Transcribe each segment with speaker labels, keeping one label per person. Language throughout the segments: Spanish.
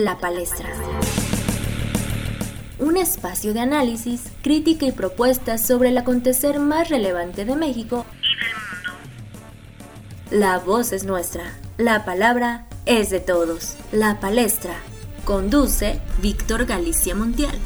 Speaker 1: La Palestra. Un espacio de análisis, crítica y propuestas sobre el acontecer más relevante de México y del mundo. La voz es nuestra, la palabra es de todos. La Palestra. Conduce Víctor Galicia Montiel.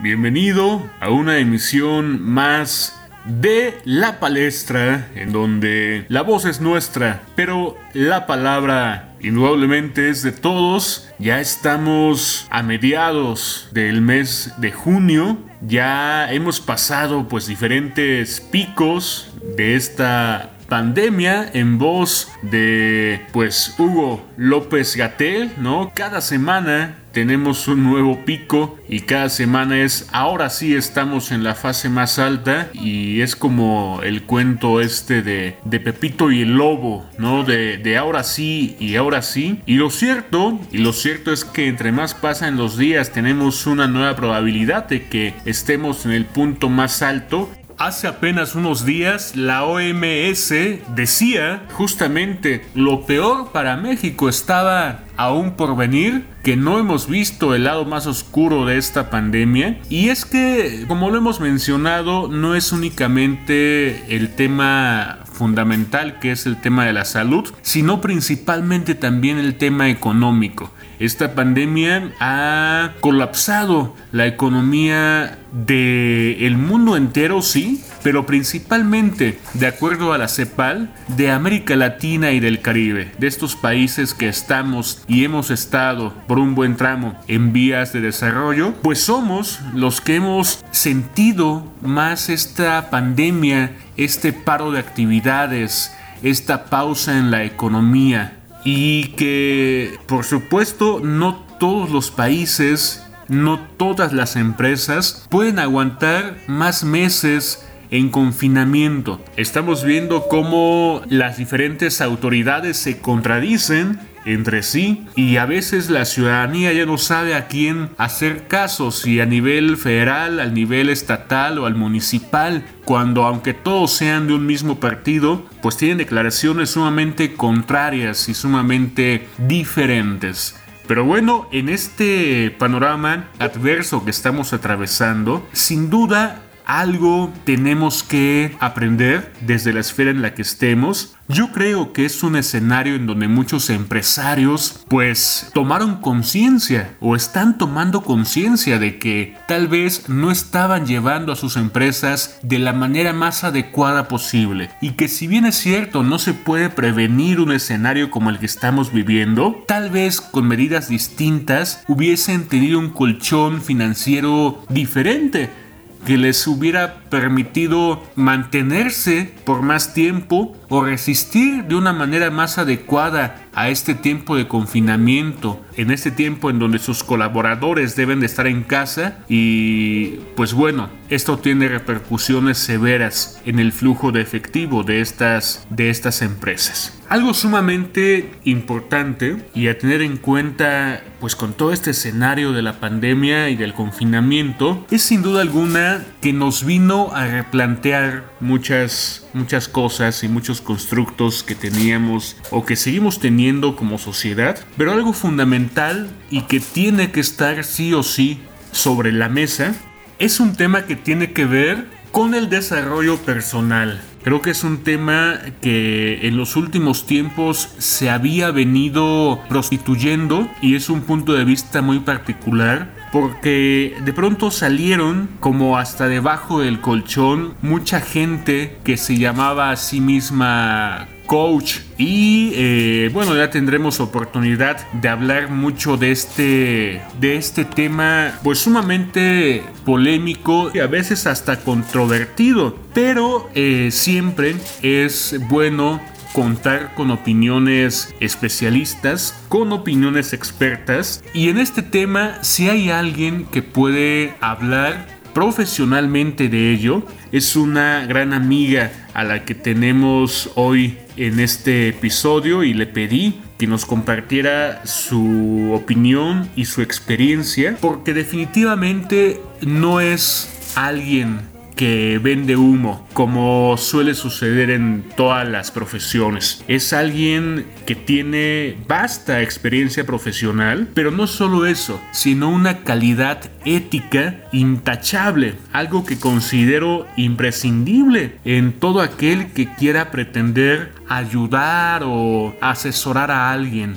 Speaker 2: Bienvenido a una emisión más de La Palestra, en donde la voz es nuestra, pero la palabra indudablemente es de todos. Ya estamos a mediados del mes de junio, ya hemos pasado pues diferentes picos de esta pandemia en voz de pues Hugo López Gatel, ¿no? Cada semana tenemos un nuevo pico y cada semana es ahora sí estamos en la fase más alta y es como el cuento este de, de Pepito y el Lobo, ¿no? De, de ahora sí y ahora sí. Y lo cierto, y lo cierto es que entre más pasan los días tenemos una nueva probabilidad de que estemos en el punto más alto Hace apenas unos días la OMS decía justamente lo peor para México estaba aún por venir, que no hemos visto el lado más oscuro de esta pandemia. Y es que, como lo hemos mencionado, no es únicamente el tema fundamental que es el tema de la salud, sino principalmente también el tema económico. Esta pandemia ha colapsado la economía del mundo entero, sí, pero principalmente, de acuerdo a la CEPAL, de América Latina y del Caribe, de estos países que estamos y hemos estado por un buen tramo en vías de desarrollo, pues somos los que hemos sentido más esta pandemia, este paro de actividades, esta pausa en la economía y que por supuesto no todos los países, no todas las empresas pueden aguantar más meses en confinamiento. Estamos viendo cómo las diferentes autoridades se contradicen entre sí y a veces la ciudadanía ya no sabe a quién hacer caso, si a nivel federal, al nivel estatal o al municipal, cuando aunque todos sean de un mismo partido, pues tienen declaraciones sumamente contrarias y sumamente diferentes. Pero bueno, en este panorama adverso que estamos atravesando, sin duda algo tenemos que aprender desde la esfera en la que estemos. Yo creo que es un escenario en donde muchos empresarios pues tomaron conciencia o están tomando conciencia de que tal vez no estaban llevando a sus empresas de la manera más adecuada posible y que si bien es cierto no se puede prevenir un escenario como el que estamos viviendo, tal vez con medidas distintas hubiesen tenido un colchón financiero diferente que les hubiera permitido mantenerse por más tiempo o resistir de una manera más adecuada a este tiempo de confinamiento, en este tiempo en donde sus colaboradores deben de estar en casa y pues bueno, esto tiene repercusiones severas en el flujo de efectivo de estas, de estas empresas. Algo sumamente importante y a tener en cuenta pues con todo este escenario de la pandemia y del confinamiento es sin duda alguna que nos vino a replantear muchas muchas cosas y muchos constructos que teníamos o que seguimos teniendo como sociedad, pero algo fundamental y que tiene que estar sí o sí sobre la mesa es un tema que tiene que ver con el desarrollo personal. Creo que es un tema que en los últimos tiempos se había venido prostituyendo y es un punto de vista muy particular porque de pronto salieron como hasta debajo del colchón mucha gente que se llamaba a sí misma coach. Y eh, bueno ya tendremos oportunidad de hablar mucho de este de este tema pues sumamente polémico y a veces hasta controvertido. Pero eh, siempre es bueno contar con opiniones especialistas, con opiniones expertas. Y en este tema si hay alguien que puede hablar profesionalmente de ello, es una gran amiga a la que tenemos hoy en este episodio y le pedí que nos compartiera su opinión y su experiencia, porque definitivamente no es alguien que vende humo, como suele suceder en todas las profesiones. Es alguien que tiene vasta experiencia profesional, pero no solo eso, sino una calidad ética intachable, algo que considero imprescindible en todo aquel que quiera pretender ayudar o asesorar a alguien.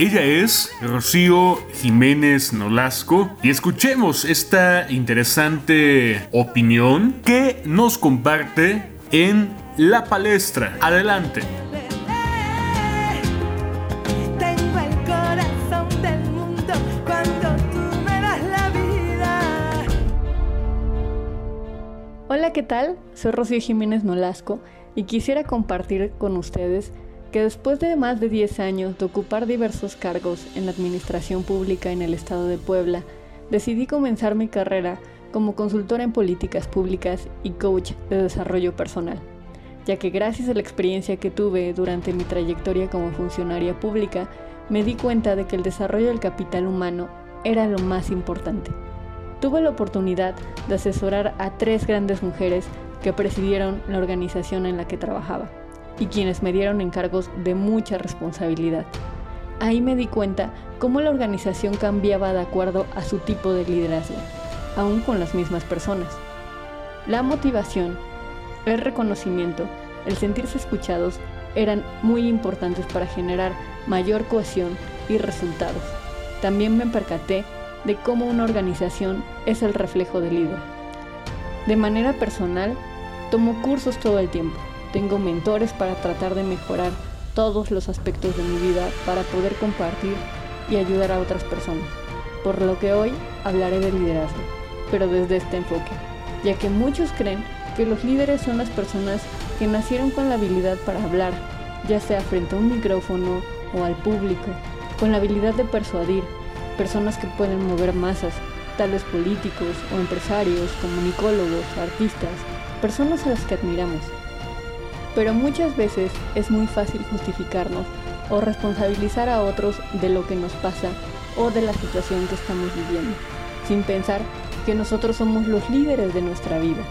Speaker 2: Ella es Rocío Jiménez Nolasco y escuchemos esta interesante opinión que nos comparte en la palestra. Adelante.
Speaker 3: Hola, ¿qué tal? Soy Rocío Jiménez Nolasco y quisiera compartir con ustedes que después de más de 10 años de ocupar diversos cargos en la administración pública en el estado de Puebla, decidí comenzar mi carrera como consultora en políticas públicas y coach de desarrollo personal, ya que gracias a la experiencia que tuve durante mi trayectoria como funcionaria pública, me di cuenta de que el desarrollo del capital humano era lo más importante. Tuve la oportunidad de asesorar a tres grandes mujeres que presidieron la organización en la que trabajaba y quienes me dieron encargos de mucha responsabilidad. Ahí me di cuenta cómo la organización cambiaba de acuerdo a su tipo de liderazgo, aún con las mismas personas. La motivación, el reconocimiento, el sentirse escuchados eran muy importantes para generar mayor cohesión y resultados. También me percaté de cómo una organización es el reflejo del líder. De manera personal, tomo cursos todo el tiempo tengo mentores para tratar de mejorar todos los aspectos de mi vida para poder compartir y ayudar a otras personas. Por lo que hoy hablaré de liderazgo, pero desde este enfoque, ya que muchos creen que los líderes son las personas que nacieron con la habilidad para hablar, ya sea frente a un micrófono o al público, con la habilidad de persuadir, personas que pueden mover masas, tales políticos o empresarios, comunicólogos, artistas, personas a las que admiramos pero muchas veces es muy fácil justificarnos o responsabilizar a otros de lo que nos pasa o de la situación que estamos viviendo, sin pensar que nosotros somos los líderes de nuestra vida.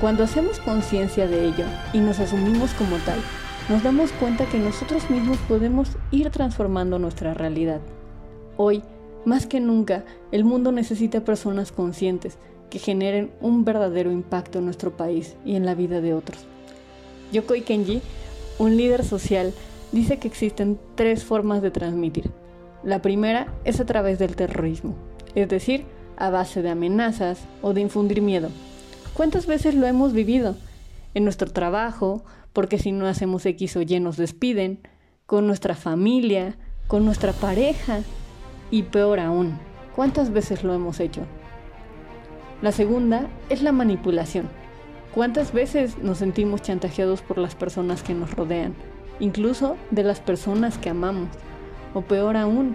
Speaker 3: Cuando hacemos conciencia de ello y nos asumimos como tal, nos damos cuenta que nosotros mismos podemos ir transformando nuestra realidad. Hoy, más que nunca, el mundo necesita personas conscientes que generen un verdadero impacto en nuestro país y en la vida de otros. Yokoi Kenji, un líder social, dice que existen tres formas de transmitir. La primera es a través del terrorismo, es decir, a base de amenazas o de infundir miedo. ¿Cuántas veces lo hemos vivido? En nuestro trabajo, porque si no hacemos X o Y nos despiden, con nuestra familia, con nuestra pareja y peor aún, ¿cuántas veces lo hemos hecho? La segunda es la manipulación ¿Cuántas veces nos sentimos chantajeados por las personas que nos rodean, incluso de las personas que amamos? O peor aún,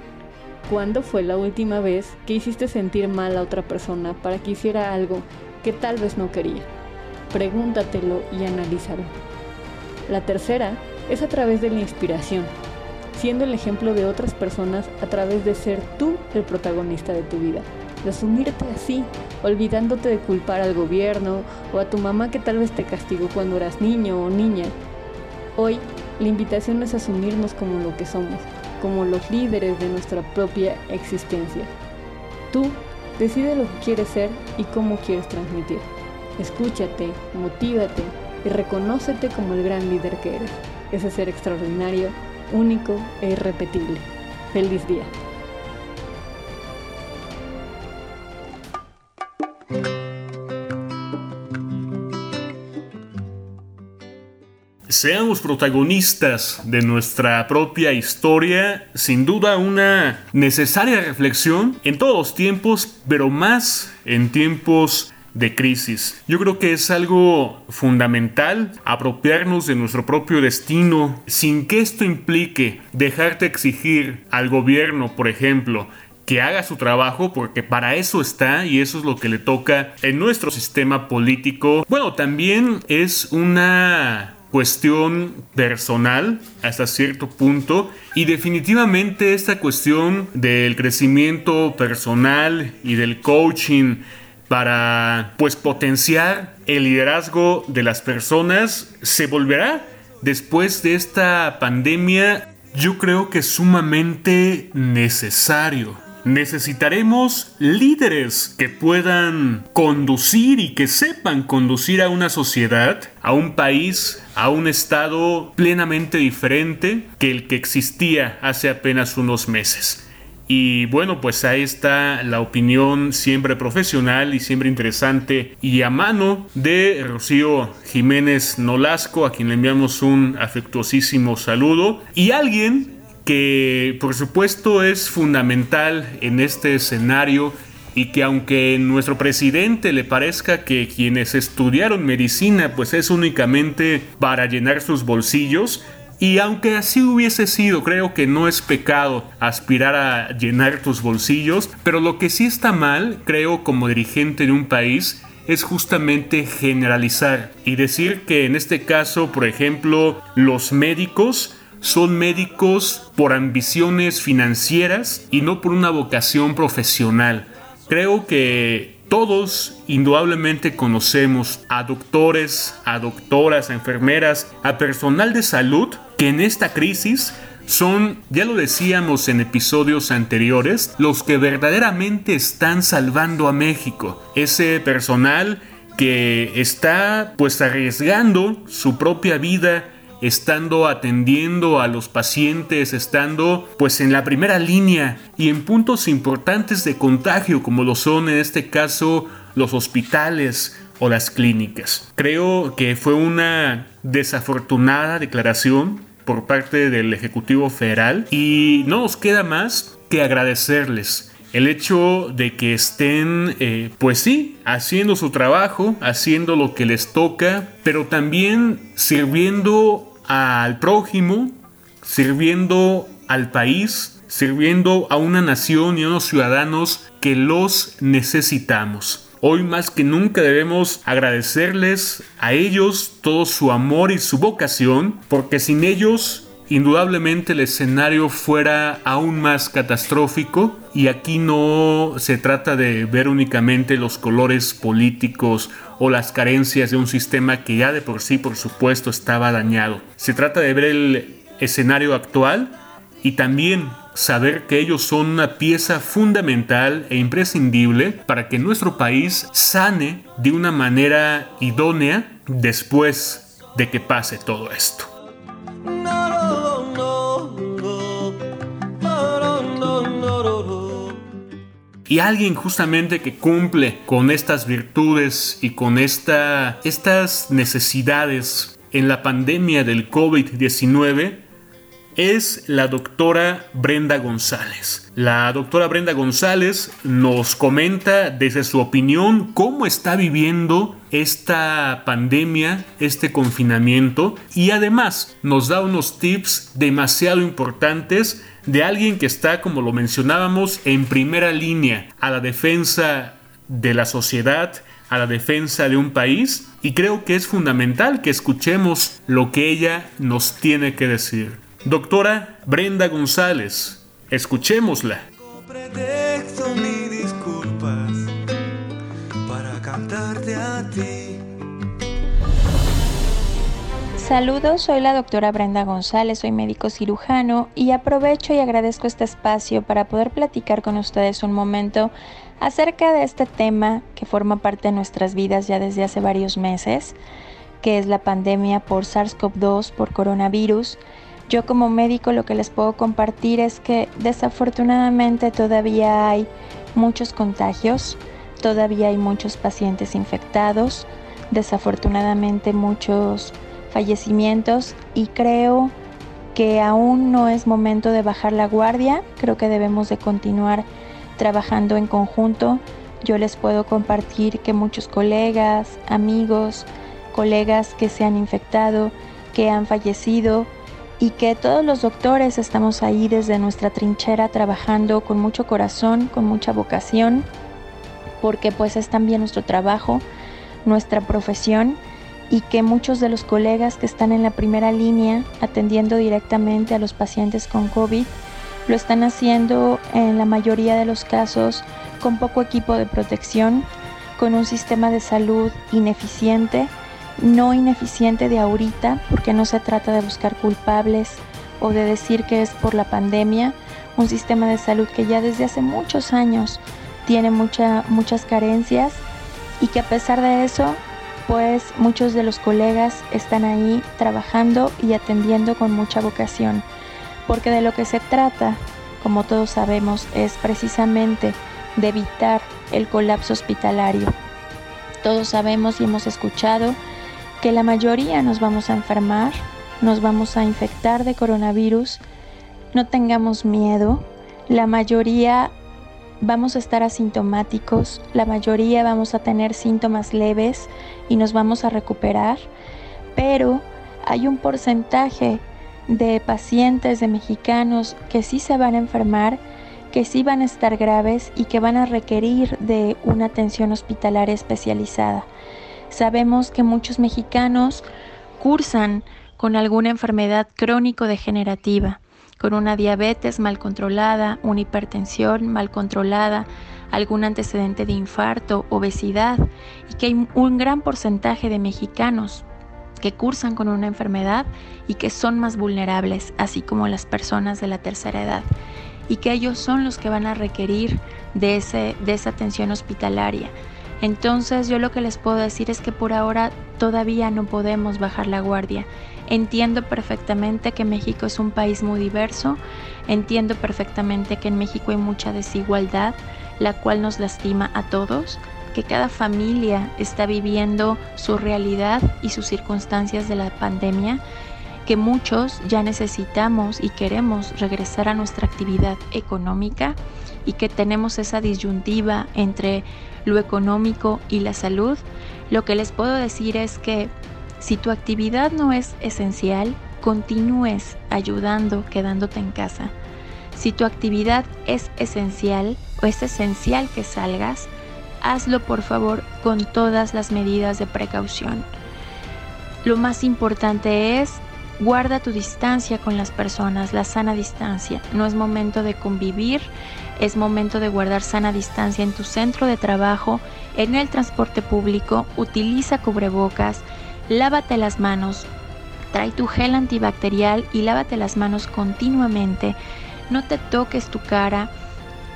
Speaker 3: ¿cuándo fue la última vez que hiciste sentir mal a otra persona para que hiciera algo que tal vez no quería? Pregúntatelo y analízalo. La tercera es a través de la inspiración, siendo el ejemplo de otras personas a través de ser tú el protagonista de tu vida asumirte así, olvidándote de culpar al gobierno o a tu mamá que tal vez te castigó cuando eras niño o niña. Hoy, la invitación es asumirnos como lo que somos, como los líderes de nuestra propia existencia. Tú decide lo que quieres ser y cómo quieres transmitir. Escúchate, motívate y reconócete como el gran líder que eres, ese ser extraordinario, único e irrepetible. Feliz día.
Speaker 2: Seamos protagonistas de nuestra propia historia, sin duda una necesaria reflexión en todos los tiempos, pero más en tiempos de crisis. Yo creo que es algo fundamental apropiarnos de nuestro propio destino sin que esto implique dejarte exigir al gobierno, por ejemplo, que haga su trabajo porque para eso está y eso es lo que le toca en nuestro sistema político. Bueno, también es una cuestión personal hasta cierto punto y definitivamente esta cuestión del crecimiento personal y del coaching para pues potenciar el liderazgo de las personas se volverá después de esta pandemia yo creo que sumamente necesario. Necesitaremos líderes que puedan conducir y que sepan conducir a una sociedad, a un país, a un estado plenamente diferente que el que existía hace apenas unos meses. Y bueno, pues ahí está la opinión siempre profesional y siempre interesante y a mano de Rocío Jiménez Nolasco, a quien le enviamos un afectuosísimo saludo. Y alguien que por supuesto es fundamental en este escenario y que aunque nuestro presidente le parezca que quienes estudiaron medicina pues es únicamente para llenar sus bolsillos, y aunque así hubiese sido, creo que no es pecado aspirar a llenar tus bolsillos, pero lo que sí está mal, creo como dirigente de un país, es justamente generalizar y decir que en este caso, por ejemplo, los médicos son médicos por ambiciones financieras y no por una vocación profesional. Creo que todos indudablemente conocemos a doctores, a doctoras, a enfermeras, a personal de salud que en esta crisis son, ya lo decíamos en episodios anteriores, los que verdaderamente están salvando a México. Ese personal que está pues arriesgando su propia vida estando atendiendo a los pacientes, estando pues en la primera línea y en puntos importantes de contagio como lo son en este caso los hospitales o las clínicas. Creo que fue una desafortunada declaración por parte del Ejecutivo Federal y no nos queda más que agradecerles el hecho de que estén, eh, pues sí, haciendo su trabajo, haciendo lo que les toca, pero también sirviendo al prójimo, sirviendo al país, sirviendo a una nación y a unos ciudadanos que los necesitamos. Hoy más que nunca debemos agradecerles a ellos todo su amor y su vocación, porque sin ellos indudablemente el escenario fuera aún más catastrófico y aquí no se trata de ver únicamente los colores políticos o las carencias de un sistema que ya de por sí por supuesto estaba dañado. Se trata de ver el escenario actual y también saber que ellos son una pieza fundamental e imprescindible para que nuestro país sane de una manera idónea después de que pase todo esto. Y alguien justamente que cumple con estas virtudes y con esta, estas necesidades en la pandemia del COVID-19 es la doctora Brenda González. La doctora Brenda González nos comenta desde su opinión cómo está viviendo esta pandemia, este confinamiento y además nos da unos tips demasiado importantes de alguien que está, como lo mencionábamos, en primera línea a la defensa de la sociedad, a la defensa de un país y creo que es fundamental que escuchemos lo que ella nos tiene que decir. Doctora Brenda González, escuchémosla. disculpas
Speaker 4: para cantarte a ti. Saludos, soy la doctora Brenda González, soy médico cirujano y aprovecho y agradezco este espacio para poder platicar con ustedes un momento acerca de este tema que forma parte de nuestras vidas ya desde hace varios meses, que es la pandemia por SARS-CoV-2, por coronavirus. Yo como médico lo que les puedo compartir es que desafortunadamente todavía hay muchos contagios, todavía hay muchos pacientes infectados, desafortunadamente muchos fallecimientos y creo que aún no es momento de bajar la guardia, creo que debemos de continuar trabajando en conjunto. Yo les puedo compartir que muchos colegas, amigos, colegas que se han infectado, que han fallecido y que todos los doctores estamos ahí desde nuestra trinchera trabajando con mucho corazón, con mucha vocación, porque pues es también nuestro trabajo, nuestra profesión y que muchos de los colegas que están en la primera línea atendiendo directamente a los pacientes con COVID lo están haciendo en la mayoría de los casos con poco equipo de protección, con un sistema de salud ineficiente, no ineficiente de ahorita, porque no se trata de buscar culpables o de decir que es por la pandemia, un sistema de salud que ya desde hace muchos años tiene mucha, muchas carencias y que a pesar de eso, pues muchos de los colegas están ahí trabajando y atendiendo con mucha vocación, porque de lo que se trata, como todos sabemos, es precisamente de evitar el colapso hospitalario. Todos sabemos y hemos escuchado que la mayoría nos vamos a enfermar, nos vamos a infectar de coronavirus, no tengamos miedo, la mayoría vamos a estar asintomáticos, la mayoría vamos a tener síntomas leves y nos vamos a recuperar, pero hay un porcentaje de pacientes, de mexicanos que sí se van a enfermar, que sí van a estar graves y que van a requerir de una atención hospitalaria especializada. Sabemos que muchos mexicanos cursan con alguna enfermedad crónico-degenerativa, con una diabetes mal controlada, una hipertensión mal controlada, algún antecedente de infarto, obesidad, y que hay un gran porcentaje de mexicanos que cursan con una enfermedad y que son más vulnerables, así como las personas de la tercera edad, y que ellos son los que van a requerir de, de esa atención hospitalaria. Entonces yo lo que les puedo decir es que por ahora todavía no podemos bajar la guardia. Entiendo perfectamente que México es un país muy diverso, entiendo perfectamente que en México hay mucha desigualdad, la cual nos lastima a todos, que cada familia está viviendo su realidad y sus circunstancias de la pandemia, que muchos ya necesitamos y queremos regresar a nuestra actividad económica y que tenemos esa disyuntiva entre lo económico y la salud, lo que les puedo decir es que si tu actividad no es esencial, continúes ayudando quedándote en casa. Si tu actividad es esencial o es esencial que salgas, hazlo por favor con todas las medidas de precaución. Lo más importante es guarda tu distancia con las personas, la sana distancia. No es momento de convivir, es momento de guardar sana distancia en tu centro de trabajo, en el transporte público, utiliza cubrebocas, lávate las manos, trae tu gel antibacterial y lávate las manos continuamente, no te toques tu cara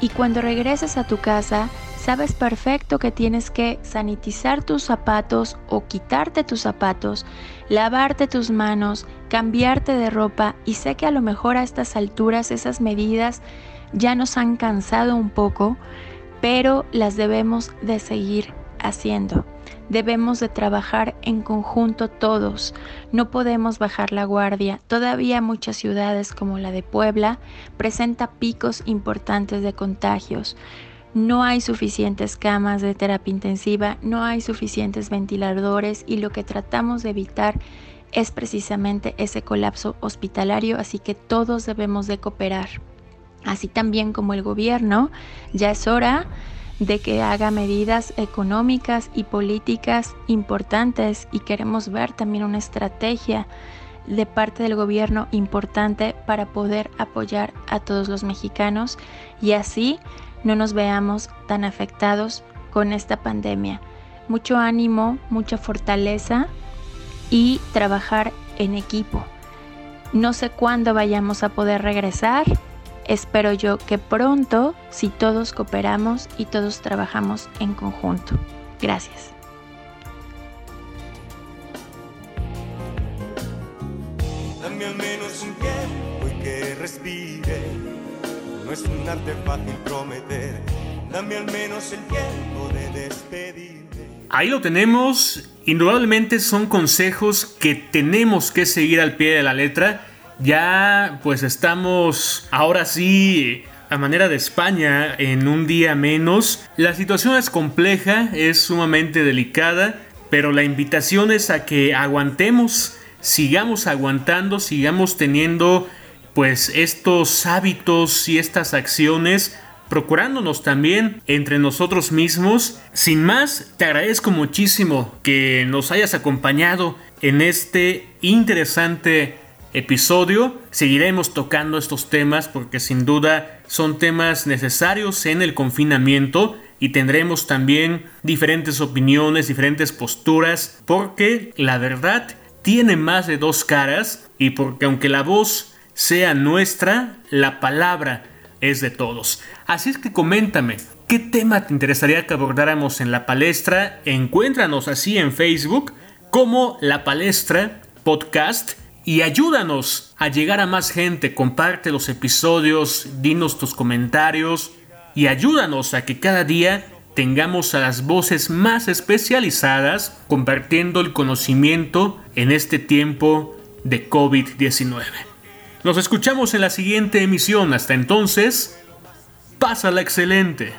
Speaker 4: y cuando regreses a tu casa, sabes perfecto que tienes que sanitizar tus zapatos o quitarte tus zapatos, lavarte tus manos, cambiarte de ropa y sé que a lo mejor a estas alturas esas medidas ya nos han cansado un poco, pero las debemos de seguir haciendo. Debemos de trabajar en conjunto todos. No podemos bajar la guardia. Todavía muchas ciudades como la de Puebla presenta picos importantes de contagios. No hay suficientes camas de terapia intensiva, no hay suficientes ventiladores y lo que tratamos de evitar es precisamente ese colapso hospitalario, así que todos debemos de cooperar. Así también como el gobierno, ya es hora de que haga medidas económicas y políticas importantes y queremos ver también una estrategia de parte del gobierno importante para poder apoyar a todos los mexicanos y así no nos veamos tan afectados con esta pandemia. Mucho ánimo, mucha fortaleza y trabajar en equipo. No sé cuándo vayamos a poder regresar, Espero yo que pronto, si todos cooperamos y todos trabajamos en conjunto. Gracias.
Speaker 2: Ahí lo tenemos. Indudablemente son consejos que tenemos que seguir al pie de la letra ya pues estamos ahora sí a manera de España en un día menos. La situación es compleja, es sumamente delicada, pero la invitación es a que aguantemos, sigamos aguantando, sigamos teniendo pues estos hábitos y estas acciones procurándonos también entre nosotros mismos. Sin más, te agradezco muchísimo que nos hayas acompañado en este interesante episodio. Seguiremos tocando estos temas porque sin duda son temas necesarios en el confinamiento y tendremos también diferentes opiniones, diferentes posturas, porque la verdad tiene más de dos caras y porque aunque la voz sea nuestra, la palabra es de todos. Así es que coméntame, ¿qué tema te interesaría que abordáramos en la palestra? Encuéntranos así en Facebook como La Palestra Podcast y ayúdanos a llegar a más gente. Comparte los episodios, dinos tus comentarios y ayúdanos a que cada día tengamos a las voces más especializadas compartiendo el conocimiento en este tiempo de COVID-19. Nos escuchamos en la siguiente emisión. Hasta entonces, pásala excelente.